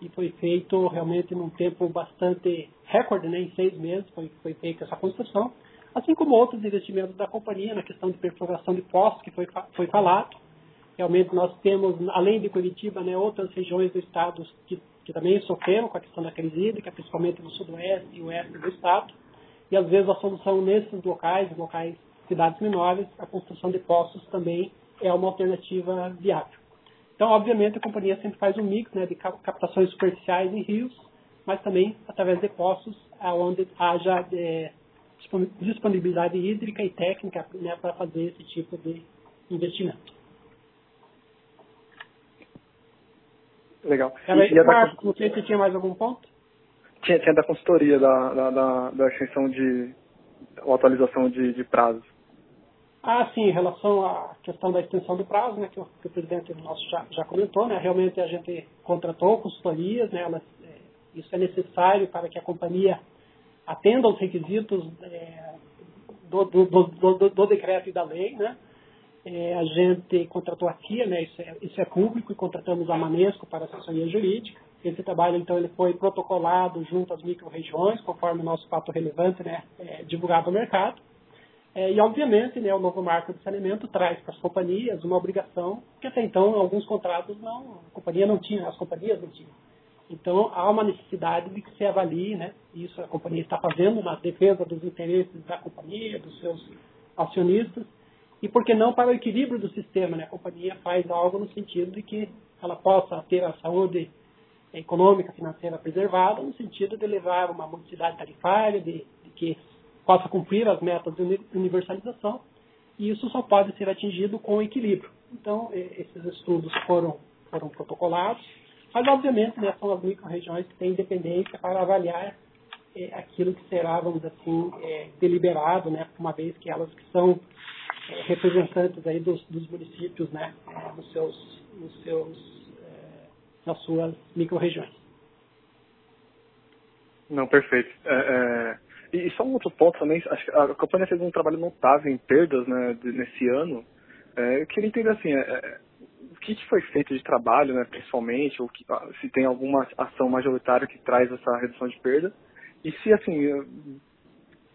e foi feito realmente num tempo bastante recorde, né, em seis meses foi, foi feita essa construção, assim como outros investimentos da companhia na questão de perfuração de poços, que foi, foi falado. Realmente nós temos, além de Curitiba, né, outras regiões do estado que, que também sofreram com a questão da crise hídrica, principalmente no sudoeste e oeste do estado. E às vezes a solução nesses locais, locais, cidades menores, a construção de poços também é uma alternativa viável. Então, obviamente, a companhia sempre faz um mix né, de captações superficiais em rios, mas também através de poços, onde haja é, disponibilidade hídrica e técnica né, para fazer esse tipo de investimento. Legal. Era, e, e Marcos, não sei se tinha mais algum ponto? Tinha, tinha da consultoria, da, da, da, da extensão de ou atualização de, de prazos. Ah, sim, em relação à questão da extensão do prazo, né, que o, que o presidente nosso já, já comentou, né, realmente a gente contratou consultorias, né, elas, é, isso é necessário para que a companhia atenda aos requisitos é, do, do, do, do, decreto e da lei, né, é, a gente contratou a FIA, né, isso é, isso é público, e contratamos a Manesco para assessoria jurídica. Esse trabalho, então, ele foi protocolado junto às micro-regiões, conforme o nosso fato relevante, né, é, divulgado ao mercado. É, e, obviamente, né, o novo marco de saneamento traz para as companhias uma obrigação que até então alguns contratos não, a companhia não tinha, as companhias não tinham. Então, há uma necessidade de que se avalie, né, isso a companhia está fazendo na defesa dos interesses da companhia, dos seus acionistas, e por que não para o equilíbrio do sistema, né, a companhia faz algo no sentido de que ela possa ter a saúde econômica, financeira preservada, no sentido de levar uma modicidade tarifária, de, de que possa cumprir as metas de universalização, e isso só pode ser atingido com equilíbrio. Então, esses estudos foram, foram protocolados, mas, obviamente, né, são as micro-regiões que têm independência para avaliar é, aquilo que será, vamos assim, é, deliberado, né, uma vez que elas que são é, representantes aí dos, dos municípios, né, nos seus, nos seus, nas suas micro-regiões. Não, perfeito. É, e só um outro ponto também, acho que a companhia fez um trabalho notável em perdas né, nesse ano. É, eu queria entender assim, é, é, o que, foi feito de trabalho, né, principalmente, ou que, ah, se tem alguma ação majoritária que traz essa redução de perda. E se, assim, é,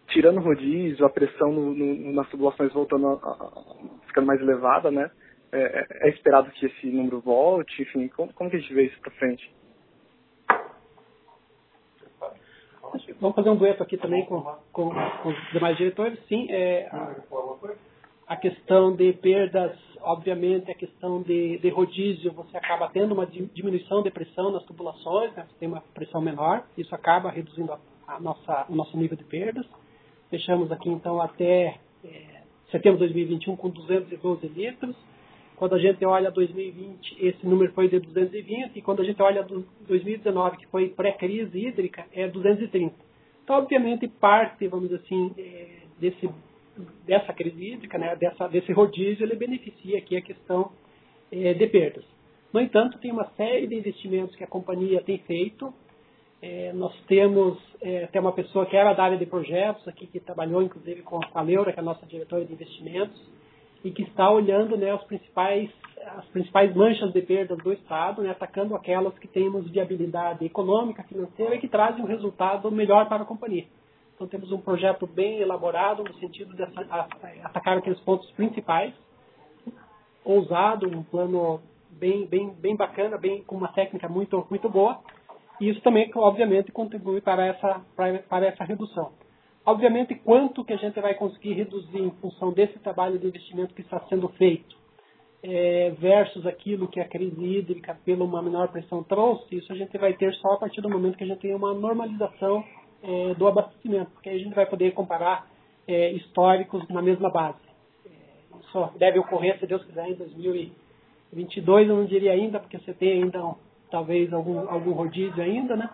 tirando o rodízio, a pressão no, no, nas tubulações voltando a, a, ficando mais elevada, né, é, é, esperado que esse número volte, enfim, como, como que a gente vê isso para frente? Vamos fazer um dueto aqui também com, com, com os demais diretores. Sim, é, a, a, questão de perdas, obviamente, a questão de, de, rodízio, você acaba tendo uma diminuição de pressão nas tubulações, né? você tem uma pressão menor, isso acaba reduzindo a, a nossa, o nosso nível de perdas. Fechamos aqui, então, até é, setembro de 2021 com 212 litros. Quando a gente olha 2020, esse número foi de 220, e quando a gente olha 2019, que foi pré-crise hídrica, é 230. Então, obviamente, parte, vamos dizer assim, é, desse, dessa crise hídrica, né, dessa, desse rodízio, ele beneficia aqui a questão é, de perdas. No entanto, tem uma série de investimentos que a companhia tem feito. É, nós temos é, até uma pessoa que era da área de projetos aqui, que trabalhou inclusive com a Leura, que é a nossa diretora de investimentos, e que está olhando né, os principais, as principais manchas de perdas do Estado, né, atacando aquelas que temos viabilidade econômica, financeira e que trazem um resultado melhor para a companhia. Então temos um projeto bem elaborado no sentido de atacar aqueles pontos principais, ousado, um plano bem, bem, bem bacana, bem com uma técnica muito, muito boa. E isso também, obviamente, contribui para essa, para, essa redução. Obviamente, quanto que a gente vai conseguir reduzir em função desse trabalho de investimento que está sendo feito é, versus aquilo que a crise hídrica, pela uma menor pressão, trouxe, isso a gente vai ter só a partir do momento que a gente tem uma normalização é, do abastecimento, porque aí a gente vai poder comparar é, históricos na mesma base. É, isso deve ocorrer, se Deus quiser, em 2022, eu não diria ainda, porque você tem ainda talvez algum, algum rodízio ainda, né?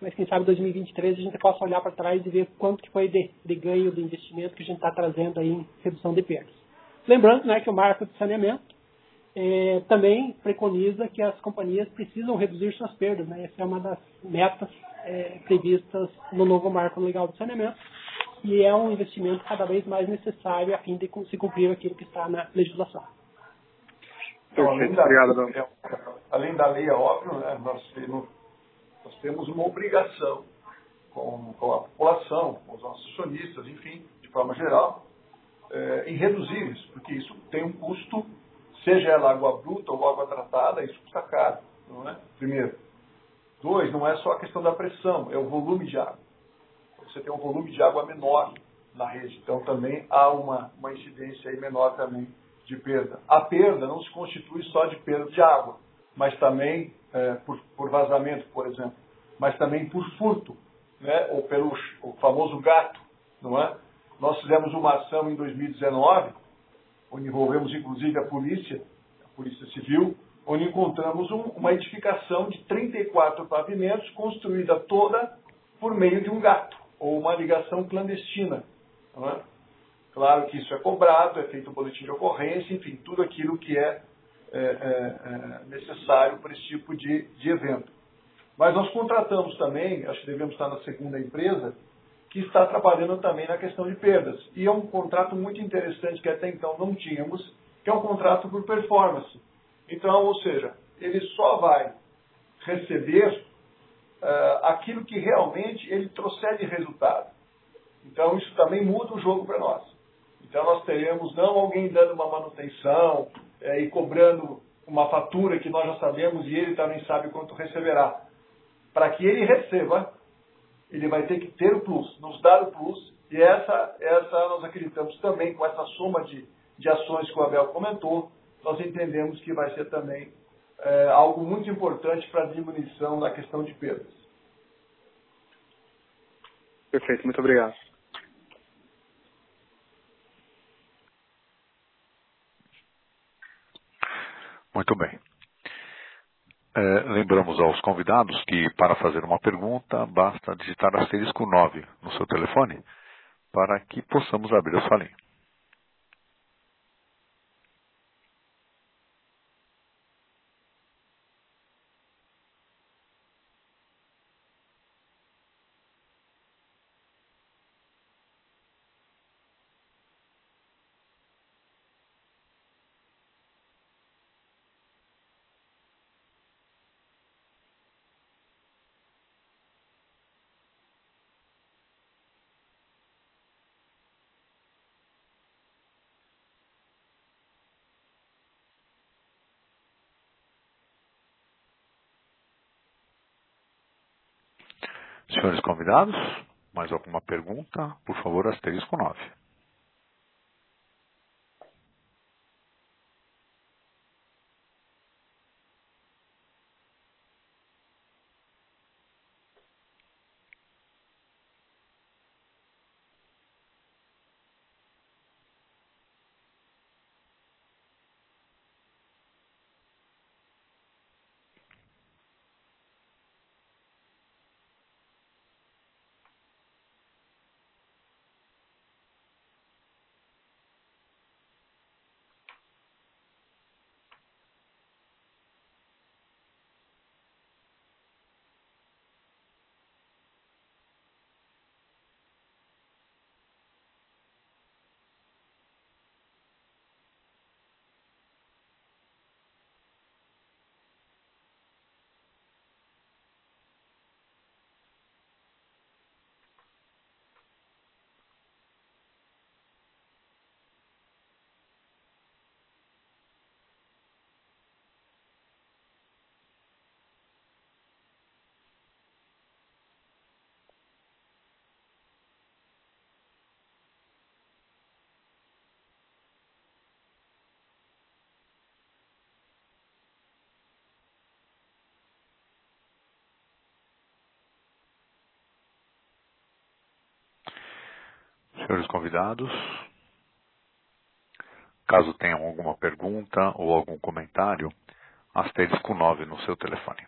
mas quem sabe 2023 a gente possa olhar para trás e ver quanto que foi de, de ganho de investimento que a gente está trazendo aí em redução de perdas. Lembrando né, que o marco de saneamento é, também preconiza que as companhias precisam reduzir suas perdas. Né? Essa é uma das metas é, previstas no novo marco legal de saneamento e é um investimento cada vez mais necessário a fim de se cumprir aquilo que está na legislação. Então, além, da, além da lei, é óbvio, né, nós, temos, nós temos uma obrigação com, com, a população, com os nossos acionistas, enfim, de forma geral, é, em reduzir isso, porque isso tem um custo, seja ela água bruta ou água tratada, isso custa caro, não é? Primeiro. Dois, não é só a questão da pressão, é o volume de água. Você tem um volume de água menor na rede, então também há uma, uma incidência aí menor também de perda. A perda não se constitui só de perda de água, mas também é, por, por, vazamento, por exemplo, mas também por furto, né? ou pelo o famoso gato, não é? Nós fizemos uma ação em 2019, onde envolvemos inclusive a polícia, a polícia civil, onde encontramos um, uma edificação de 34 pavimentos construída toda por meio de um gato, ou uma ligação clandestina. É? Claro que isso é cobrado, é feito um boletim de ocorrência, enfim, tudo aquilo que é, é, é, é necessário para esse tipo de, de evento. Mas nós contratamos também, acho que devemos estar na segunda empresa, que está trabalhando também na questão de perdas. E é um contrato muito interessante que até então não tínhamos, que é um contrato por performance. Então, ou seja, ele só vai receber uh, aquilo que realmente ele trouxer de resultado. Então, isso também muda o jogo para nós. Então nós teremos não alguém dando uma manutenção é, e cobrando uma fatura que nós já sabemos e ele também sabe quanto receberá. Para que ele receba, ele vai ter que ter o plus, nos dar o plus, e essa, essa nós acreditamos também com essa soma de, de ações que o Abel comentou, nós entendemos que vai ser também é, algo muito importante para a diminuição da questão de perdas. Perfeito, muito obrigado. Muito bem. É, lembramos aos convidados que para fazer uma pergunta basta digitar asterisco 9 no seu telefone para que possamos abrir a sua linha. Senhores convidados, mais alguma pergunta? Por favor, asterisco 9. Senhores convidados, caso tenham alguma pergunta ou algum comentário, asterisco 9 no seu telefone.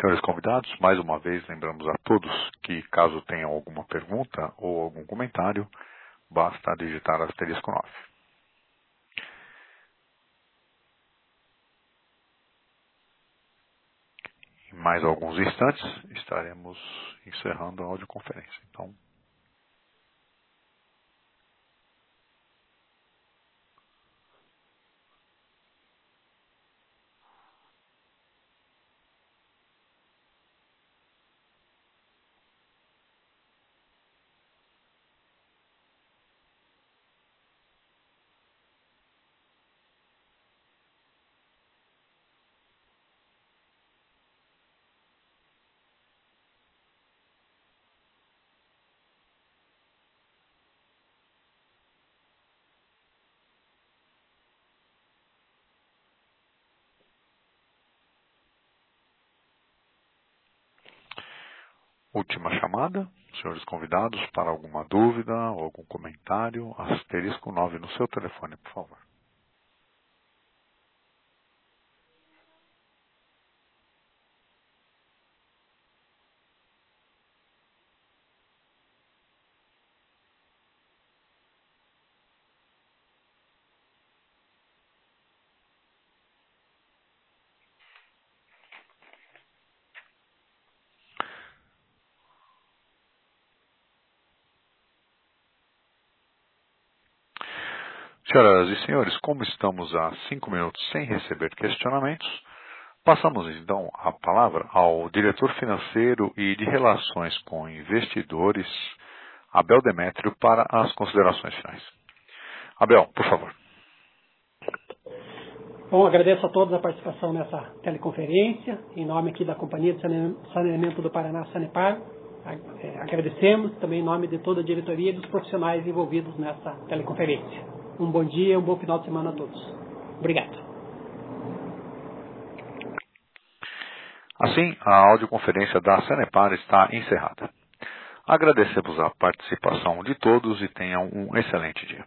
Senhores convidados, mais uma vez lembramos a todos que, caso tenham alguma pergunta ou algum comentário, basta digitar asterisco 9. Em mais alguns instantes estaremos encerrando a audioconferência. Então, Última chamada, senhores convidados, para alguma dúvida ou algum comentário, asterisco 9 no seu telefone, por favor. Senhoras e senhores, como estamos há cinco minutos sem receber questionamentos, passamos então a palavra ao diretor financeiro e de relações com investidores, Abel Demétrio, para as considerações finais. Abel, por favor. Bom, agradeço a todos a participação nessa teleconferência, em nome aqui da Companhia de Saneamento do Paraná, Sanepar. É, agradecemos também em nome de toda a diretoria e dos profissionais envolvidos nessa teleconferência. Um bom dia, um bom final de semana a todos. Obrigado. Assim, a audioconferência da Sanepar está encerrada. Agradecemos a participação de todos e tenham um excelente dia.